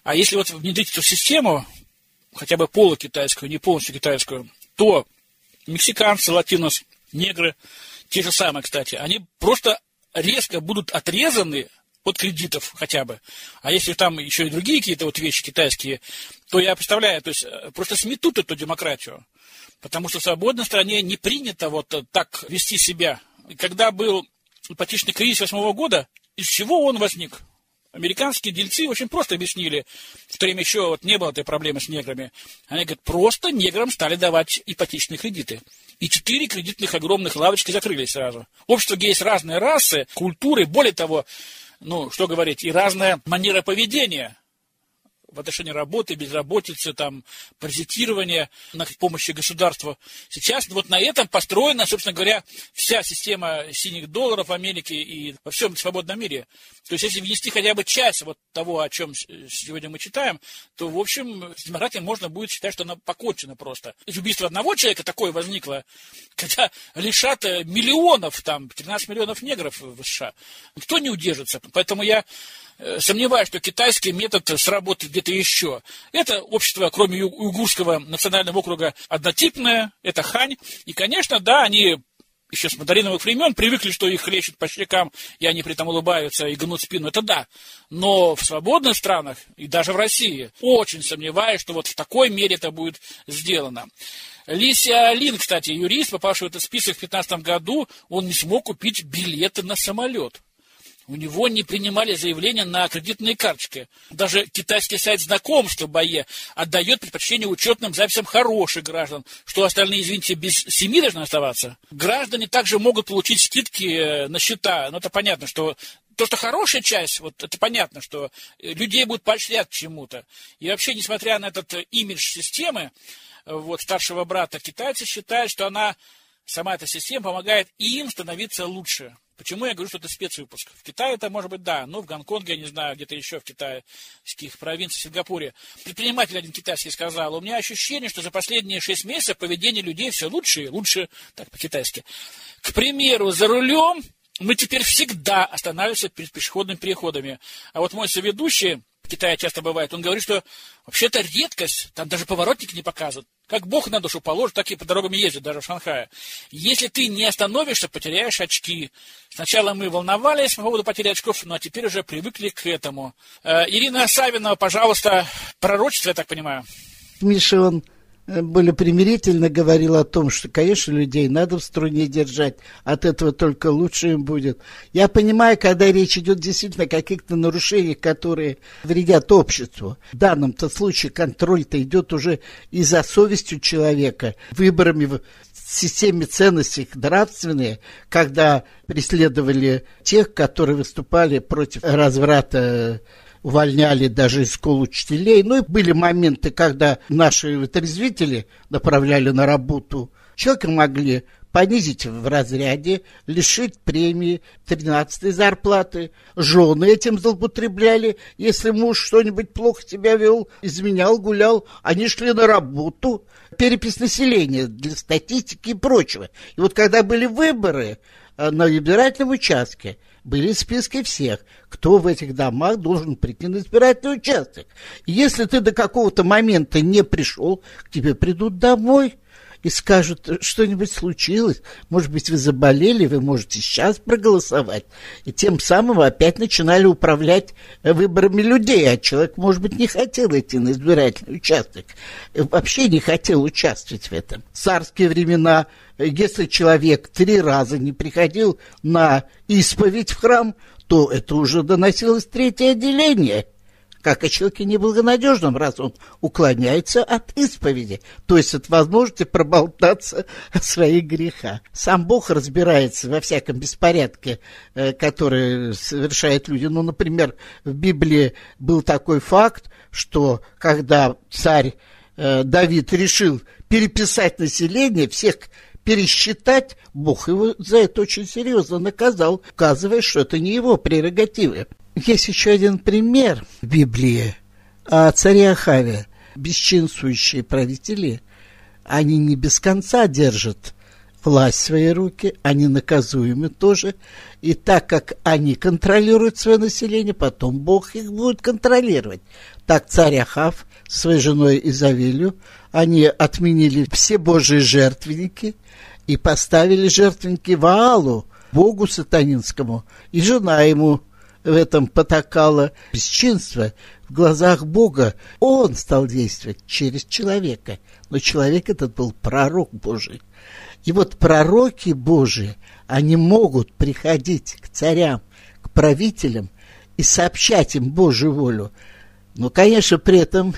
А если вот внедрить эту систему, хотя бы полукитайскую, не полностью китайскую, то мексиканцы, латинос, негры – те же самые, кстати, они просто резко будут отрезаны от кредитов хотя бы. А если там еще и другие какие-то вот вещи китайские, то я представляю, то есть э, просто сметут эту демократию. Потому что в свободной стране не принято вот так вести себя. когда был ипотечный кризис восьмого года, из чего он возник? Американские дельцы очень просто объяснили, в то время еще вот не было этой проблемы с неграми. Они говорят, просто неграм стали давать ипотечные кредиты и четыре кредитных огромных лавочки закрылись сразу. Общество, где есть разные расы, культуры, более того, ну, что говорить, и разная манера поведения в отношении работы, безработицы, там, паразитирования, на помощи государству. Сейчас вот на этом построена, собственно говоря, вся система синих долларов в Америке и во всем свободном мире. То есть, если внести хотя бы часть вот того, о чем сегодня мы читаем, то, в общем, с демократией можно будет считать, что она покончена просто. Из убийства одного человека такое возникло, когда лишат миллионов, там, 13 миллионов негров в США. Никто не удержится. Поэтому я Э, сомневаюсь, что китайский метод сработает где-то еще. Это общество, кроме уйгурского национального округа, однотипное, это хань. И, конечно, да, они еще с мандариновых времен привыкли, что их лечат по щекам, и они при этом улыбаются и гнут спину, это да. Но в свободных странах, и даже в России, очень сомневаюсь, что вот в такой мере это будет сделано. Лися Лин, кстати, юрист, попавший в этот список в 2015 году, он не смог купить билеты на самолет. У него не принимали заявления на кредитные карточки. Даже китайский сайт знакомства БАЕ отдает предпочтение учетным записям хороших граждан, что остальные, извините, без семьи должны оставаться. Граждане также могут получить скидки э, на счета. Но ну, это понятно, что то, что хорошая часть, вот это понятно, что людей будут поощрять к чему-то. И вообще, несмотря на этот имидж системы, вот, старшего брата, китайцы считают, что она, сама эта система помогает им становиться лучше. Почему я говорю, что это спецвыпуск? В Китае это может быть да, но в Гонконге, я не знаю, где-то еще в китайских провинциях, в Сингапуре. Предприниматель один китайский сказал, у меня ощущение, что за последние шесть месяцев поведение людей все лучше и лучше, так по-китайски. К примеру, за рулем мы теперь всегда останавливаемся перед пешеходными переходами. А вот мой соведущий, Китае часто бывает, он говорит, что вообще это редкость, там даже поворотник не показывают. Как Бог на душу положит, так и по дорогам ездят, даже в Шанхае. Если ты не остановишься, потеряешь очки. Сначала мы волновались по поводу потери очков, но теперь уже привыкли к этому. Э, Ирина Савинова, пожалуйста, пророчество, я так понимаю. Миша, он более примирительно говорил о том, что, конечно, людей надо в струне держать, от этого только лучше им будет. Я понимаю, когда речь идет действительно о каких-то нарушениях, которые вредят обществу. В данном-то случае контроль-то идет уже и за совестью человека, выборами в системе ценностей нравственные, когда преследовали тех, которые выступали против разврата увольняли даже из школ учителей. Ну и были моменты, когда наши трезвители направляли на работу. Человека могли понизить в разряде, лишить премии, 13 зарплаты. Жены этим злоупотребляли. Если муж что-нибудь плохо себя вел, изменял, гулял, они шли на работу. Перепись населения для статистики и прочего. И вот когда были выборы э, на избирательном участке, были списки всех, кто в этих домах должен прийти на избирательный участок. Если ты до какого-то момента не пришел, к тебе придут домой и скажут, что-нибудь случилось, может быть, вы заболели, вы можете сейчас проголосовать. И тем самым опять начинали управлять выборами людей, а человек, может быть, не хотел идти на избирательный участок, вообще не хотел участвовать в этом. В царские времена если человек три раза не приходил на исповедь в храм, то это уже доносилось третье отделение. Как о человеке неблагонадежном, раз он уклоняется от исповеди, то есть от возможности проболтаться о своих грехах. Сам Бог разбирается во всяком беспорядке, э, который совершают люди. Ну, например, в Библии был такой факт, что когда царь э, Давид решил переписать население, всех пересчитать, Бог его за это очень серьезно наказал, указывая, что это не его прерогативы. Есть еще один пример в Библии о царе Ахаве. Бесчинствующие правители, они не без конца держат власть в свои руки, они наказуемы тоже. И так как они контролируют свое население, потом Бог их будет контролировать. Так царь Ахав с своей женой Изавелью, они отменили все божьи жертвенники – и поставили жертвенники Ваалу, богу сатанинскому, и жена ему в этом потакала бесчинство в глазах Бога. Он стал действовать через человека, но человек этот был пророк Божий. И вот пророки Божии, они могут приходить к царям, к правителям и сообщать им Божью волю. Но, конечно, при этом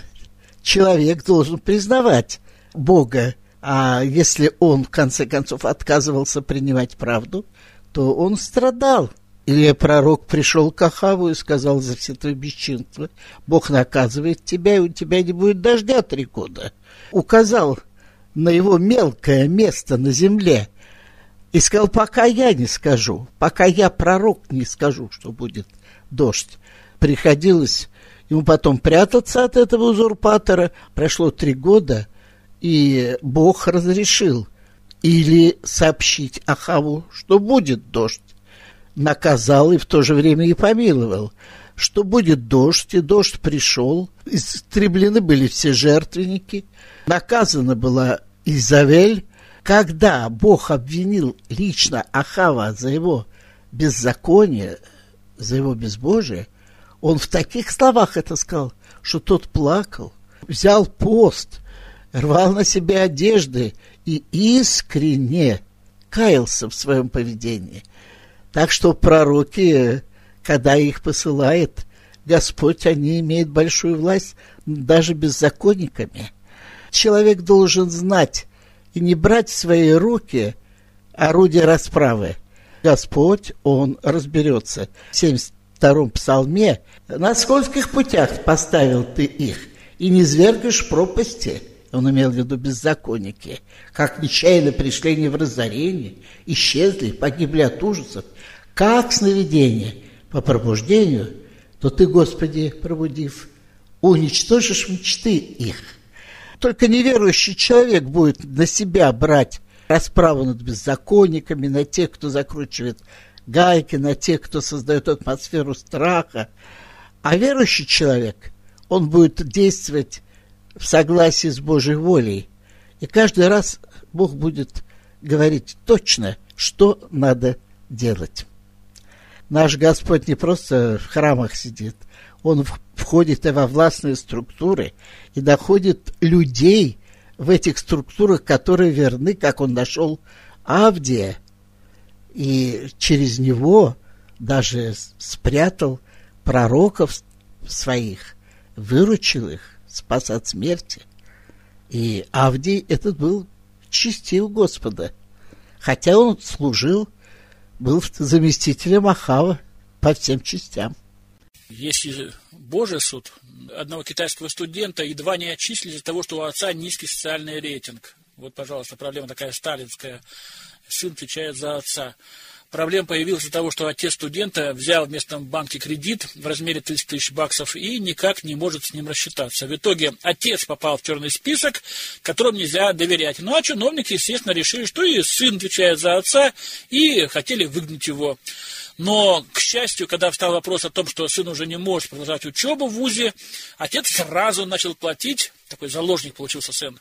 человек должен признавать Бога а если он, в конце концов, отказывался принимать правду, то он страдал. Или пророк пришел к Ахаву и сказал за все твои бесчинства, Бог наказывает тебя, и у тебя не будет дождя три года. Указал на его мелкое место на земле и сказал, пока я не скажу, пока я пророк не скажу, что будет дождь. Приходилось ему потом прятаться от этого узурпатора. Прошло три года, и Бог разрешил или сообщить Ахаву, что будет дождь. Наказал и в то же время и помиловал, что будет дождь, и дождь пришел, истреблены были все жертвенники, наказана была Изавель. Когда Бог обвинил лично Ахава за его беззаконие, за его безбожие, он в таких словах это сказал, что тот плакал, взял пост, рвал на себе одежды и искренне каялся в своем поведении. Так что пророки, когда их посылает Господь, они имеют большую власть даже беззаконниками. Человек должен знать и не брать в свои руки орудие расправы. Господь, Он разберется. В 72-м псалме «На скольких путях поставил ты их, и не звергаешь пропасти?» Он имел в виду беззаконники, как нечаянно пришли они в разорение, исчезли, погибли от ужасов, как сновидение по пробуждению, то ты, Господи, пробудив, уничтожишь мечты их. Только неверующий человек будет на себя брать расправу над беззаконниками, на тех, кто закручивает гайки, на тех, кто создает атмосферу страха. А верующий человек, он будет действовать в согласии с Божьей волей. И каждый раз Бог будет говорить точно, что надо делать. Наш Господь не просто в храмах сидит, Он входит и во властные структуры и доходит людей в этих структурах, которые верны, как Он нашел Авдия, и через него даже спрятал пророков своих, выручил их спас от смерти. И Авдий этот был чистил Господа, хотя он служил, был заместителем Ахава по всем частям. Если Божий суд, одного китайского студента едва не отчислили из-за того, что у отца низкий социальный рейтинг. Вот, пожалуйста, проблема такая сталинская. Сын отвечает за отца. Проблема появилась из-за того, что отец студента взял в местном банке кредит в размере 30 тысяч баксов и никак не может с ним рассчитаться. В итоге отец попал в черный список, которому нельзя доверять. Ну а чиновники, естественно, решили, что и сын отвечает за отца, и хотели выгнать его. Но, к счастью, когда встал вопрос о том, что сын уже не может продолжать учебу в ВУЗе, отец сразу начал платить, такой заложник получился сын,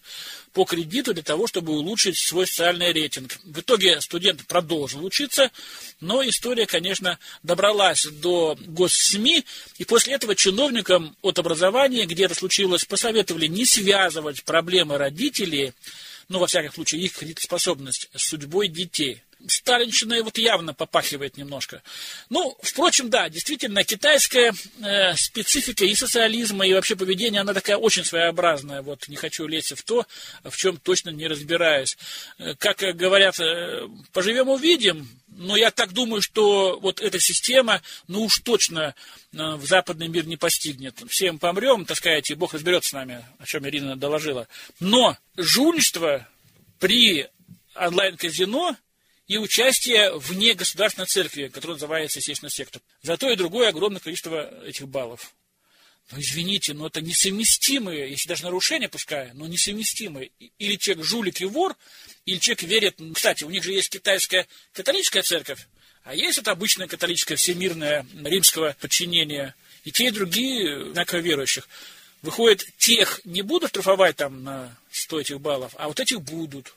по кредиту для того, чтобы улучшить свой социальный рейтинг. В итоге студент продолжил учиться, но история, конечно, добралась до госсми, и после этого чиновникам от образования, где это случилось, посоветовали не связывать проблемы родителей, ну, во всяком случае, их кредитоспособность с судьбой детей – сталинщина вот явно попахивает немножко. Ну, впрочем, да, действительно, китайская э, специфика и социализма, и вообще поведение, она такая очень своеобразная. Вот не хочу лезть в то, в чем точно не разбираюсь. Э, как говорят, э, поживем увидим, но я так думаю, что вот эта система, ну уж точно э, в западный мир не постигнет. Всем помрем, так сказать, и Бог разберется с нами, о чем Ирина доложила. Но жульничество при онлайн-казино – и участие вне государственной церкви, которая называется, естественно, сектор. За то и другое огромное количество этих баллов. Но извините, но это несовместимые, если даже нарушения пускай, но несовместимые. Или человек жулик и вор, или человек верит... Кстати, у них же есть китайская католическая церковь, а есть вот обычная католическая всемирная римского подчинения. И те, и другие одинаково верующих. Выходит, тех не будут штрафовать там на 100 этих баллов, а вот этих будут.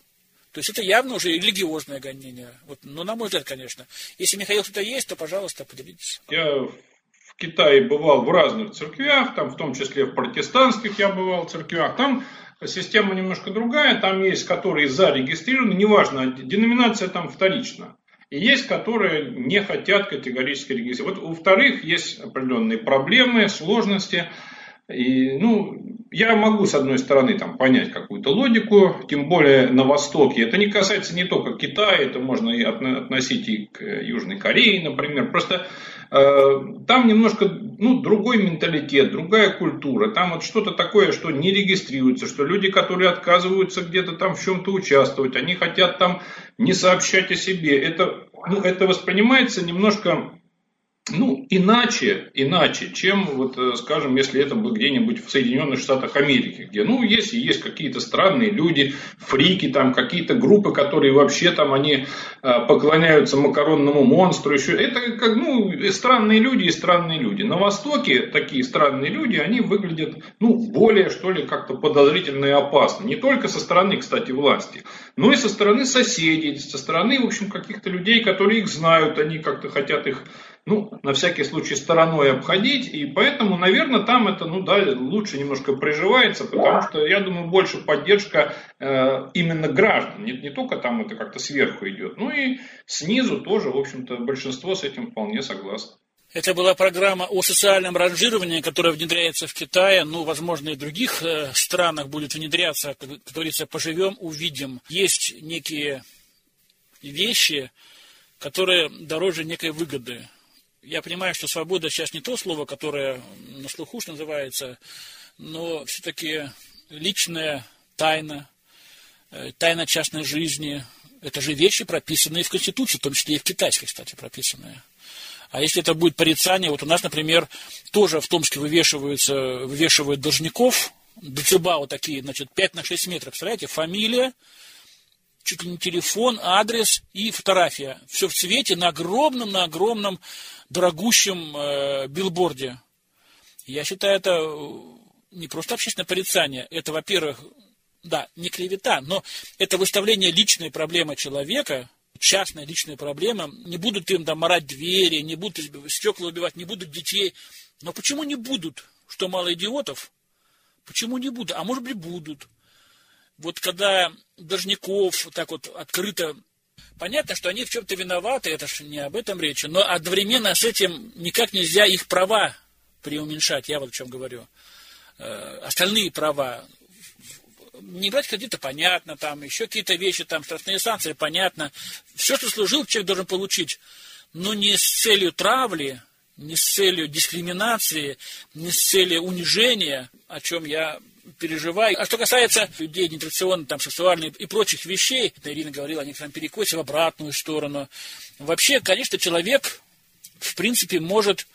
То есть это явно уже религиозное гонение. Вот, ну, на мой взгляд, конечно. Если Михаил что-то есть, то, пожалуйста, поделитесь. Я в Китае бывал в разных церквях, там в том числе в протестантских я бывал в церквях. Там система немножко другая, там есть, которые зарегистрированы, неважно, деноминация там вторична. И есть, которые не хотят категорически регистрировать. Вот у вторых есть определенные проблемы, сложности. И, ну, я могу, с одной стороны, там, понять какую-то логику, тем более на Востоке. Это не касается не только Китая, это можно и относить и к Южной Корее, например. Просто э, там немножко ну, другой менталитет, другая культура. Там вот что-то такое, что не регистрируется, что люди, которые отказываются где-то там в чем-то участвовать, они хотят там не сообщать о себе. Это, ну, это воспринимается немножко ну, иначе, иначе, чем, вот, э, скажем, если это бы где-нибудь в Соединенных Штатах Америки, где, ну, если есть какие-то странные люди, фрики, там, какие-то группы, которые вообще там, они э, поклоняются макаронному монстру, еще, это, как, ну, странные люди и странные люди. На Востоке такие странные люди, они выглядят, ну, более, что ли, как-то подозрительно и опасно. Не только со стороны, кстати, власти, но и со стороны соседей, со стороны, в общем, каких-то людей, которые их знают, они как-то хотят их ну, на всякий случай стороной обходить, и поэтому, наверное, там это, ну да, лучше немножко приживается, потому что, я думаю, больше поддержка э, именно граждан, не, не только там это как-то сверху идет, ну и снизу тоже, в общем-то, большинство с этим вполне согласно. Это была программа о социальном ранжировании, которая внедряется в Китае, ну, возможно, и в других э, странах будет внедряться, как говорится, поживем, увидим. Есть некие вещи, которые дороже некой выгоды я понимаю, что свобода сейчас не то слово, которое на слуху что называется, но все-таки личная тайна, э, тайна частной жизни, это же вещи, прописанные в Конституции, в том числе и в китайской, кстати, прописанные. А если это будет порицание, вот у нас, например, тоже в Томске вывешиваются, вывешивают должников, децибалы такие, значит, 5 на 6 метров, представляете, фамилия, чуть ли не телефон, адрес и фотография. Все в цвете на огромном, на огромном дорогущем э, билборде. Я считаю, это э, не просто общественное порицание, это, во-первых, да, не клевета, но это выставление личной проблемы человека, частная личная проблема. Не будут им там морать двери, не будут стекла убивать, не будут детей. Но почему не будут? Что мало идиотов? Почему не будут? А может быть будут. Вот когда должников так вот открыто Понятно, что они в чем-то виноваты, это же не об этом речь, но одновременно с этим никак нельзя их права преуменьшать, я вот о чем говорю. Э, остальные права. Не брать кредита, понятно, там еще какие-то вещи, там штрафные санкции, понятно. Все, что служил, человек должен получить. Но не с целью травли, не с целью дискриминации, не с целью унижения, о чем я переживаю. А что касается людей нетрадиционных, там, сексуальных и прочих вещей, Ирина говорила о некотором перекосе в обратную сторону. Вообще, конечно, человек, в принципе, может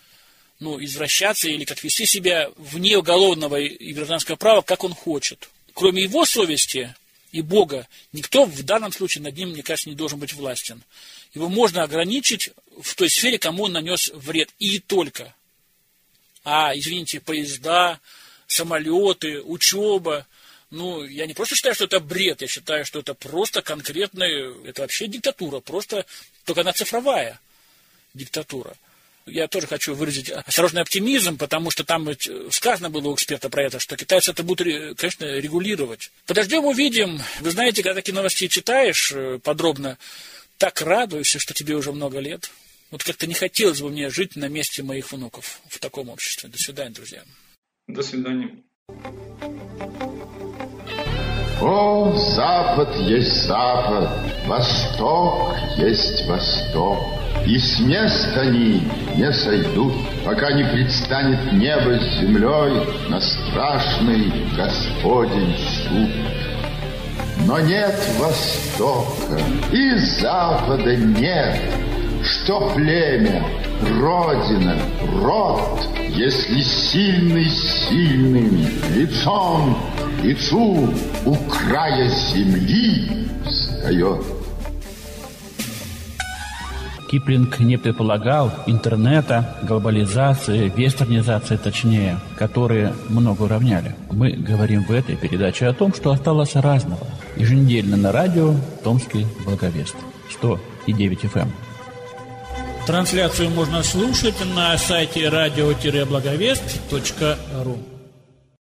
ну, извращаться или как вести себя вне уголовного и гражданского права, как он хочет. Кроме его совести и Бога, никто в данном случае над ним, мне кажется, не должен быть властен. Его можно ограничить в той сфере, кому он нанес вред. И только. А, извините, поезда, самолеты, учеба. Ну, я не просто считаю, что это бред, я считаю, что это просто конкретная, это вообще диктатура, просто, только она цифровая диктатура. Я тоже хочу выразить осторожный оптимизм, потому что там сказано было у эксперта про это, что китайцы это будут, конечно, регулировать. Подождем, увидим. Вы знаете, когда такие новости читаешь э, подробно, так радуешься, что тебе уже много лет. Вот как-то не хотелось бы мне жить на месте моих внуков в таком обществе. До свидания, друзья. До свидания. О, Запад есть Запад, Восток есть Восток. И с места они не сойдут, пока не предстанет небо с землей на страшный Господень суд. Но нет Востока и Запада нет, что племя, родина, род, если сильный сильным лицом лицу у края земли встает. Киплинг не предполагал интернета, глобализации, вестернизации точнее, которые много уравняли. Мы говорим в этой передаче о том, что осталось разного. Еженедельно на радио «Томский благовест» 100,9 FM. Трансляцию можно слушать на сайте radio-благовест.ру.